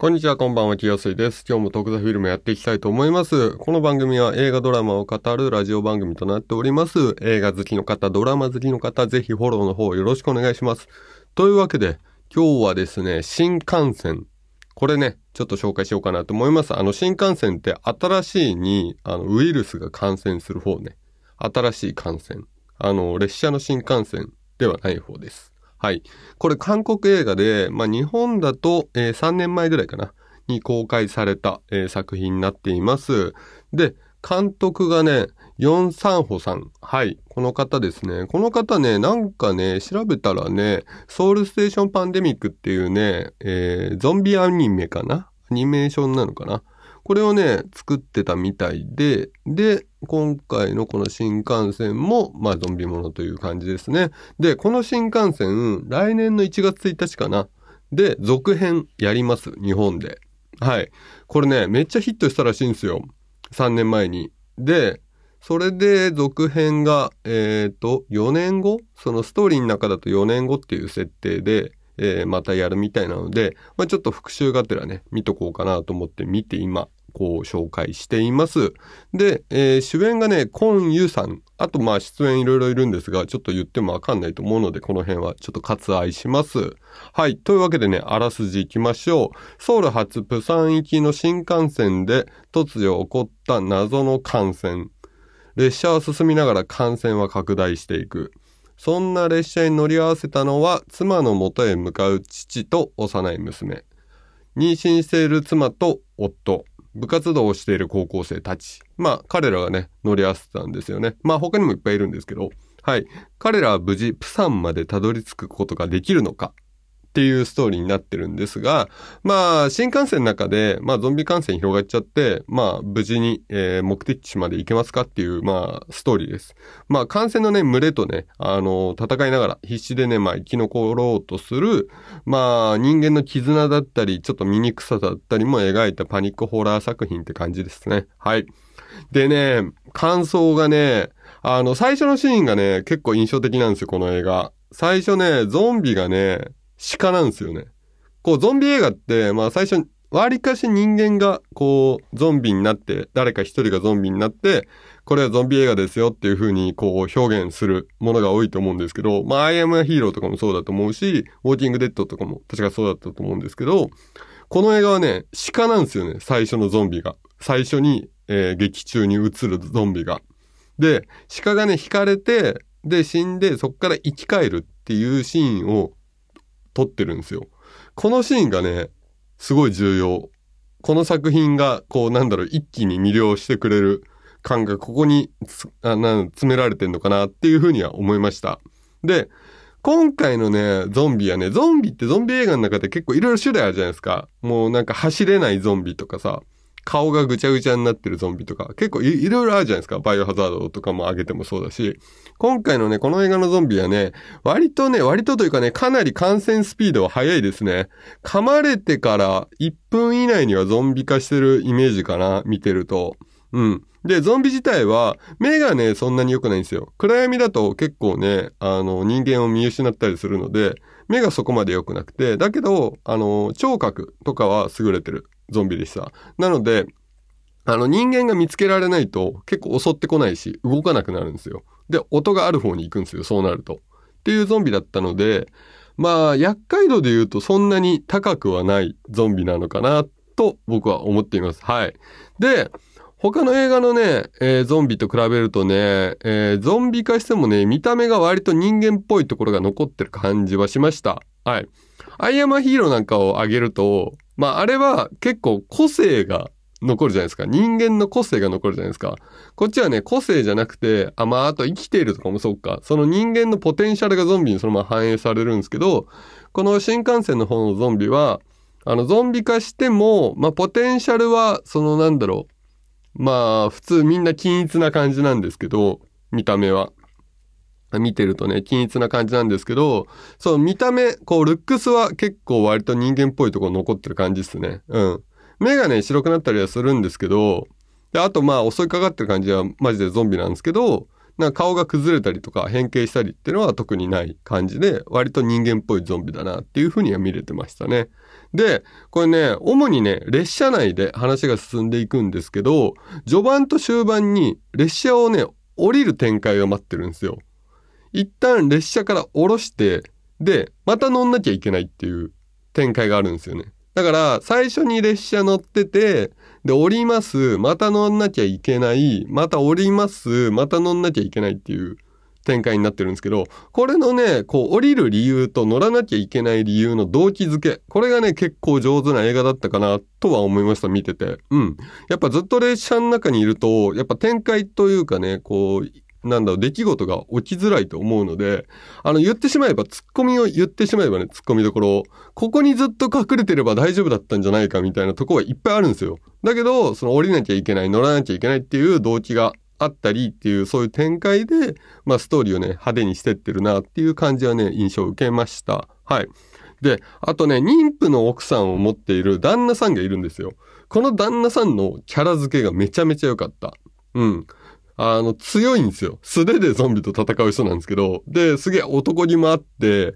こんにちは、こんばんは、きやすいです。今日も特撮フィルムやっていきたいと思います。この番組は映画ドラマを語るラジオ番組となっております。映画好きの方、ドラマ好きの方、ぜひフォローの方よろしくお願いします。というわけで、今日はですね、新幹線。これね、ちょっと紹介しようかなと思います。あの、新幹線って新しいに、あの、ウイルスが感染する方ね。新しい感染。あの、列車の新幹線ではない方です。はい。これ韓国映画で、まあ日本だと、えー3年前ぐらいかな、に公開された、えー作品になっています。で、監督がね、ヨン・サンホさん。はい。この方ですね。この方ね、なんかね、調べたらね、ソウルステーションパンデミックっていうね、えーゾンビアニメかな？アニメーションなのかな？これをね、作ってたみたいで、で、今回のこの新幹線も、まあ、ゾンビものという感じですね。で、この新幹線、来年の1月1日かな。で、続編やります。日本で。はい。これね、めっちゃヒットしたらしいんですよ。3年前に。で、それで続編が、えっ、と、4年後？そのストーリーの中だと4年後っていう設定で、えーまたやるみたいなので、まあ、ちょっと復習がてらね、見とこうかなと思って見て今、こう紹介しています。で、えー主演がね、コン・ユさん。あとまあ出演いろいろいるんですが、ちょっと言ってもわかんないと思うので、この辺はちょっと割愛します。はい。というわけでね、あらすじ行きましょう。ソウル発プサン行きの新幹線で突如起こった謎の感染。列車は進みながら感染は拡大していく。そんな列車に乗り合わせたのは妻の元へ向かう父と幼い娘。妊娠している妻と夫。部活動をしている高校生たち。まあ彼らがね、乗り合わせたんですよね。まあ他にもいっぱいいるんですけど。はい。彼らは無事、プサンまでたどり着くことができるのかっていうストーリーになってるんですが、まあ、新幹線の中で、まあ、ゾンビ感染広がっちゃって、まあ、無事に、えー目的地まで行けますかっていう、まあ、ストーリーです。まあ、感染のね、群れとね、あの、戦いながら、必死でね、まあ、生き残ろうとする、まあ、人間の絆だったり、ちょっと醜さだったりも描いたパニックホラー作品って感じですね。はい。でね、感想がね、あの、最初のシーンがね、結構印象的なんですよ、この映画。最初ね、ゾンビがね、鹿なんですよね。こう、ゾンビ映画って、まあ最初、割かし人間が、こう、ゾンビになって、誰か一人がゾンビになって、これはゾンビ映画ですよっていう風に、こう、表現するものが多いと思うんですけど、まあ、アイアムアヒーローとかもそうだと思うし、ウォーキングデッドとかも確かそうだったと思うんですけど、この映画はね、鹿なんですよね、最初のゾンビが。最初に、えー劇中に映るゾンビが。で、鹿がね、引かれて、で、死んで、そこから生き返るっていうシーンを撮ってるんですよ。このシーンがね、すごい重要。この作品が、こう、なんだろう、一気に魅了してくれる感がここにあな詰められてんのかなっていうふうには思いました。で、今回のね、ゾンビはね、ゾンビってゾンビ映画の中で結構いろいろ種類あるじゃないですか。もうなんか走れないゾンビとかさ、顔がぐちゃぐちゃになってるゾンビとか、結構いろいろあるじゃないですか。バイオハザードとかも上げてもそうだし。今回のね、この映画のゾンビはね、割とね、割とというかね、かなり感染スピードは速いですね。噛まれてから1分以内にはゾンビ化してるイメージかな、見てると。うん。で、ゾンビ自体は、目がね、そんなに良くないんですよ。暗闇だと結構ね、あの、人間を見失ったりするので、目がそこまで良くなくて、だけど、あの、聴覚とかは優れてるゾンビでした。なので、あの、人間が見つけられないと結構襲ってこないし、動かなくなるんですよ。で、音がある方に行くんですよ、そうなると。っていうゾンビだったので、まあ、厄介度で言うとそんなに高くはないゾンビなのかな、と僕は思っています。はい。で、他の映画のね、えーゾンビと比べるとね、えーゾンビ化してもね、見た目が割と人間っぽいところが残ってる感じはしました。はい。アイアマヒーローなんかを挙げると、まああれは結構個性が残るじゃないですか。人間の個性が残るじゃないですか。こっちはね、個性じゃなくて、あ、まああと生きているとかもそうか。その人間のポテンシャルがゾンビにそのまま反映されるんですけど、この新幹線の方のゾンビは、あの、ゾンビ化しても、まあポテンシャルは、そのなんだろう、まあ、普通みんな均一な感じなんですけど、見た目は。見てるとね、均一な感じなんですけど、そう、見た目、こう、ルックスは結構割と人間っぽいところ残ってる感じですね。うん。目がね、白くなったりはするんですけど、で、あとまあ、襲いかかってる感じはマジでゾンビなんですけど、なんか顔が崩れたりとか変形したりっていうのは特にない感じで、割と人間っぽいゾンビだなっていうふうには見れてましたね。で、これね、主にね、列車内で話が進んでいくんですけど、序盤と終盤に列車をね、降りる展開が待ってるんですよ。一旦列車から降ろして、で、また乗んなきゃいけないっていう展開があるんですよね。だから、最初に列車乗ってて、で、降ります、また乗んなきゃいけない、また降ります、また乗んなきゃいけないっていう展開になってるんですけど、これのね、こう降りる理由と乗らなきゃいけない理由の動機づけ、これがね、結構上手な映画だったかなとは思いました、見てて。うん。やっぱずっと列車の中にいると、やっぱ展開というかね、こう、なんだろう、出来事が起きづらいと思うので、あの、言ってしまえば、ツッコミを言ってしまえばね、ツッコミどころ、ここにずっと隠れてれば大丈夫だったんじゃないかみたいなとこはいっぱいあるんですよ。だけど、その降りなきゃいけない、乗らなきゃいけないっていう動機があったりっていう、そういう展開で、まあ、ストーリーをね、派手にしてってるなっていう感じはね、印象を受けました。はい。で、あとね、妊婦の奥さんを持っている旦那さんがいるんですよ。この旦那さんのキャラ付けがめちゃめちゃ良かった。うん。あの、強いんですよ。素手でゾンビと戦う人なんですけど、で、すげえ男気もあって、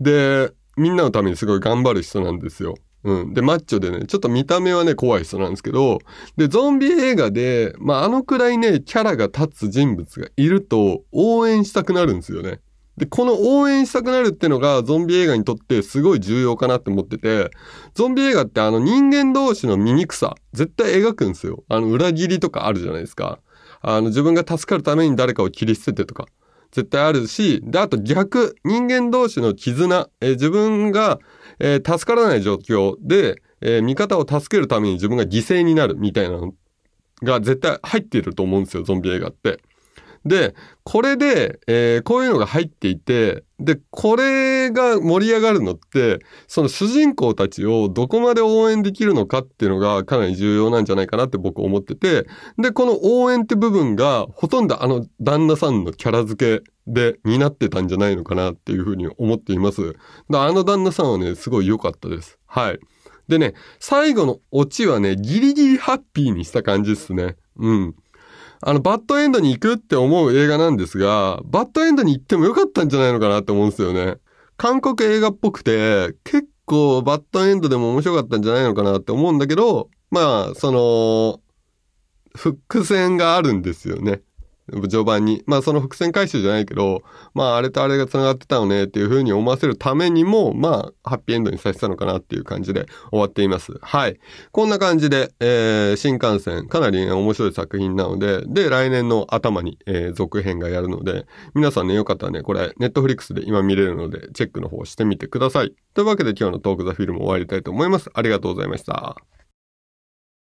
で、みんなのためにすごい頑張る人なんですよ。うん。で、マッチョでね、ちょっと見た目はね、怖い人なんですけど、で、ゾンビ映画で、まあ、あのくらいね、キャラが立つ人物がいると、応援したくなるんですよね。で、この応援したくなるってのが、ゾンビ映画にとってすごい重要かなって思ってて、ゾンビ映画ってあの人間同士の醜さ、絶対描くんですよ。あの裏切りとかあるじゃないですか。あの自分が助かるために誰かを切り捨ててとか。絶対あるし、で、あと逆、人間同士の絆、えー、自分が、えー、助からない状況で、えー、味方を助けるために自分が犠牲になるみたいなのが絶対入っていると思うんですよ、ゾンビ映画って。で、これで、えー、こういうのが入っていて、で、これが盛り上がるのって、その主人公たちをどこまで応援できるのかっていうのがかなり重要なんじゃないかなって僕思ってて、で、この応援って部分がほとんどあの旦那さんのキャラ付けで担ってたんじゃないのかなっていうふうに思っています。あの旦那さんはね、すごい良かったです。はい。でね、最後のオチはね、ギリギリハッピーにした感じですね。うん。あの、バッドエンドに行くって思う映画なんですが、バッドエンドに行ってもよかったんじゃないのかなって思うんですよね。韓国映画っぽくて、結構バッドエンドでも面白かったんじゃないのかなって思うんだけど、まあ、その、伏線があるんですよね。序盤に。まあその伏線回収じゃないけど、まああれとあれが繋がってたのねっていう風に思わせるためにも、まあハッピーエンドにさせたのかなっていう感じで終わっています。はい。こんな感じで、えー、新幹線、かなり、ね、面白い作品なので、で、来年の頭に、えー、続編がやるので、皆さんね、よかったらね、これ、ネットフリックスで今見れるので、チェックの方してみてください。というわけで今日のトークザフィルム終わりたいと思います。ありがとうございました。